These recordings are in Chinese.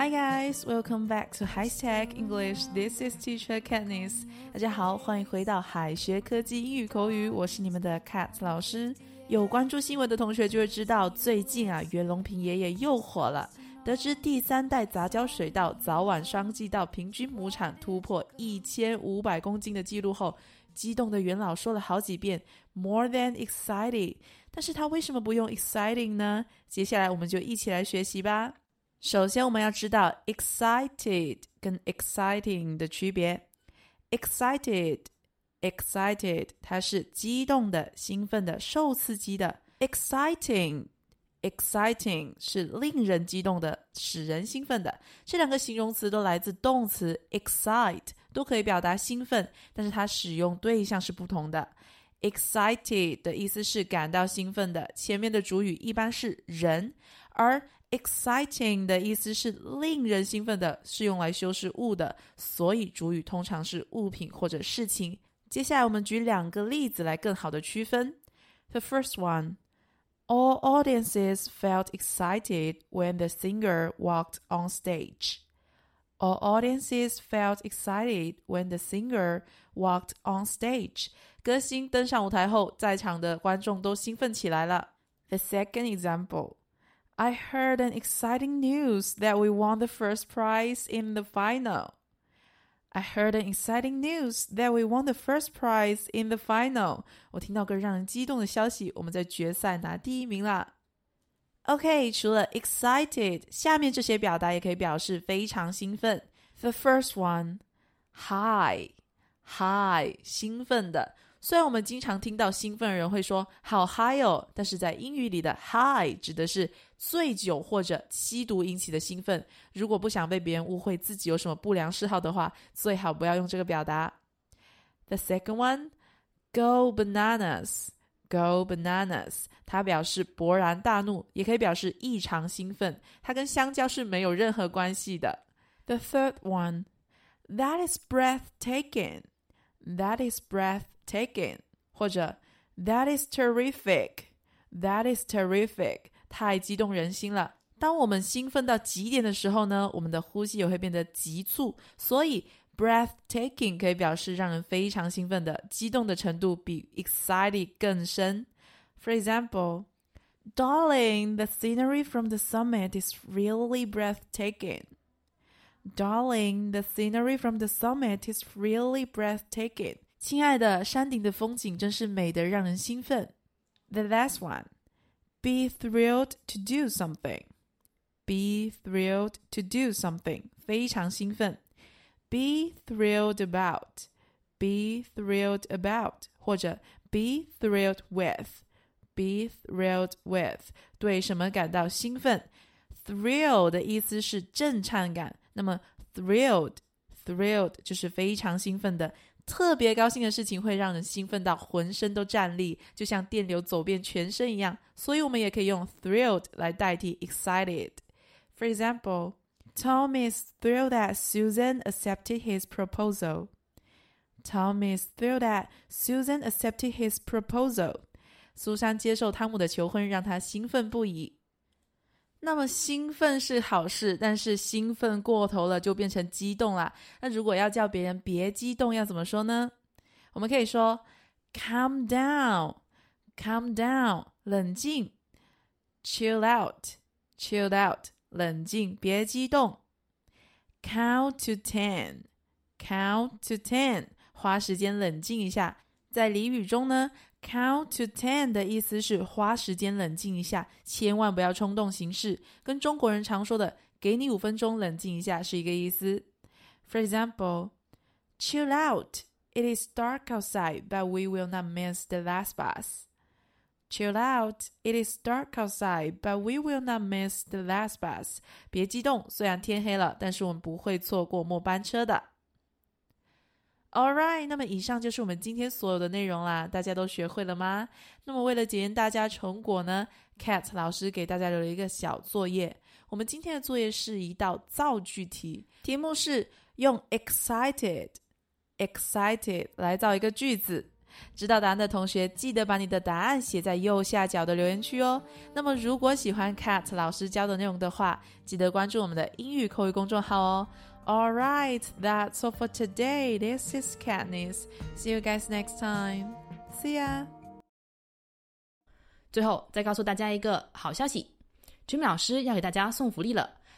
Hi guys, welcome back to High Tech English. This is Teacher Katniss. 大家好，欢迎回到海学科技英语口语，我是你们的 Cat 老师。有关注新闻的同学就会知道，最近啊，袁隆平爷爷又火了。得知第三代杂交水稻早晚双季稻平均亩产突破一千五百公斤的记录后，激动的元老说了好几遍 “more than excited”。但是他为什么不用 “exciting” 呢？接下来我们就一起来学习吧。首先，我们要知道 excited 跟 exciting 的区别。excited，excited，它是激动的、兴奋的、受刺激的；exciting，exciting 是令人激动的、使人兴奋的。这两个形容词都来自动词 excite，都可以表达兴奋，但是它使用对象是不同的。excited 的意思是感到兴奋的，前面的主语一般是人，而 exciting 的意思是令人兴奋的，是用来修饰物的，所以主语通常是物品或者事情。接下来我们举两个例子来更好的区分。The first one, all audiences felt excited when the singer walked on stage. All audiences felt excited when the singer walked on stage. 歌星登上舞台后，在场的观众都兴奋起来了。The second example. I heard an exciting news that we won the first prize in the final. I heard an exciting news that we won the first prize in the final. 我听到个让人激动的消息，我们在决赛拿第一名啦。OK，除了 excited，下面这些表达也可以表示非常兴奋。The first one, high, high，兴奋的。 虽然我们经常听到兴奋的人会说“好嗨哦”，但是在英语里的 “high” 指的是醉酒或者吸毒引起的兴奋。如果不想被别人误会自己有什么不良嗜好的话，最好不要用这个表达。The second one, go bananas, go bananas，它表示勃然大怒，也可以表示异常兴奋。它跟香蕉是没有任何关系的。The third one, that is breathtaking, that is breath. taken，或者 That is terrific. That is terrific. 太激动人心了。当我们兴奋到极点的时候呢，我们的呼吸也会变得急促。所以 breathtaking 可以表示让人非常兴奋的，激动的程度比 excited 更深。For example, darling, the scenery from the summit is really breathtaking. Darling, the scenery from the summit is really breathtaking. 亲爱的，山顶的风景真是美得让人兴奋。The last one, be thrilled to do something. Be thrilled to do something，非常兴奋。Be thrilled about. Be thrilled about，或者 be thrilled with. Be thrilled with，对什么感到兴奋？Thrill 的意思是震颤感， 那么 thrilled thrilled 就是非常兴奋的。特别高兴的事情会让人兴奋到浑身都站立，就像电流走遍全身一样。所以我们也可以用 thrilled 来代替 excited。For example, Tom is thrilled that Susan accepted his proposal. Tom is thrilled that Susan accepted his proposal. 苏珊接受汤姆的求婚，让他兴奋不已。那么兴奋是好事，但是兴奋过头了就变成激动了。那如果要叫别人别激动，要怎么说呢？我们可以说 “calm down”，“calm down”，冷静；“chill out”，“chill out”，冷静，别激动；“count to ten”，“count to ten”，花时间冷静一下。在俚语中呢？Count to ten 的意思是花时间冷静一下，千万不要冲动行事，跟中国人常说的“给你五分钟冷静一下”是一个意思。For example, chill out. It is dark outside, but we will not miss the last bus. Chill out. It is dark outside, but we will not miss the last bus. 别激动，虽然天黑了，但是我们不会错过末班车的。All right，那么以上就是我们今天所有的内容啦，大家都学会了吗？那么为了检验大家成果呢，Cat 老师给大家留了一个小作业。我们今天的作业是一道造句题，题目是用 excited，excited 来造一个句子。知道答案的同学，记得把你的答案写在右下角的留言区哦。那么，如果喜欢 Cat 老师教的内容的话，记得关注我们的英语口语公众号哦。All right, that's all for today. This is Katniss. See you guys next time. See ya. 最后再告诉大家一个好消息，Jimmy 老师要给大家送福利了。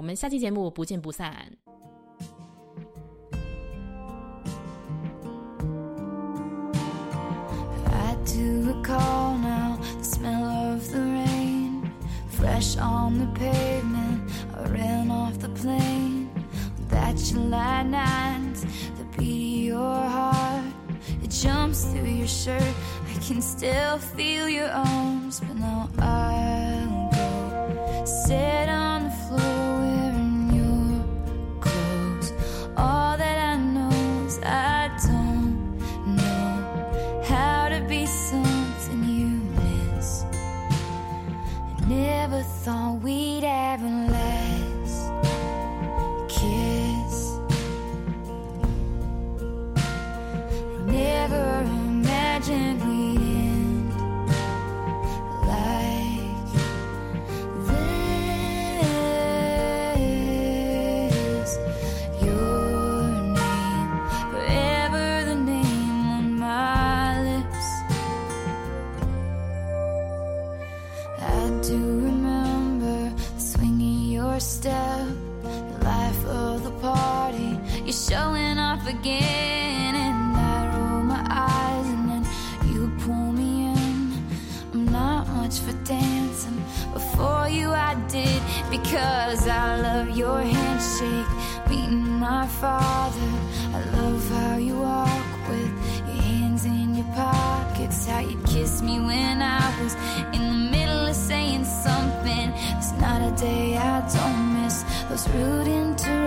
我们下期节目不见不散。I do recall now the smell of the rain, fresh on the pavement. I ran off the plane that July night. The beat of your heart, it jumps through your shirt. I can still feel your arms, but now I'll go sit on never thought we'd a last You're showing off again, and I roll my eyes, and then you pull me in. I'm not much for dancing. Before you, I did because I love your handshake, meeting my father. I love how you walk with your hands in your pockets, how you kiss me when I was in the middle of saying something. It's not a day I don't miss those rude interruptions,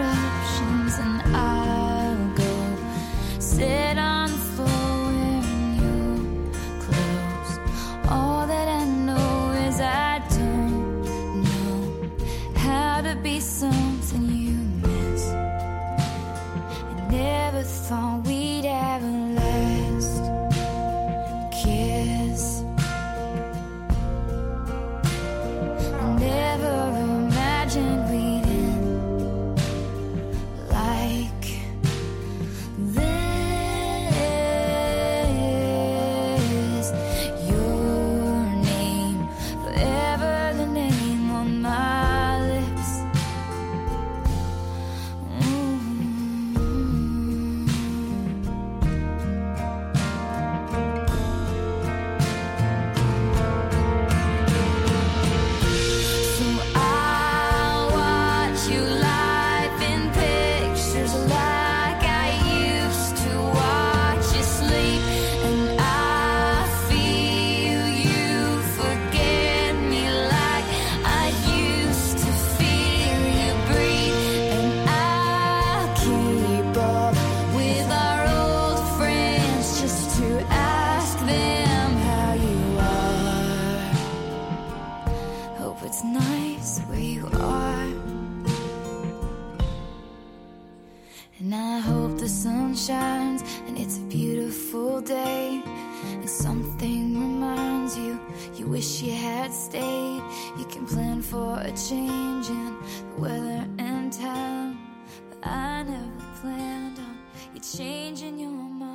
Something reminds you you wish you had stayed. You can plan for a change in the weather and time. But I never planned on you changing your mind.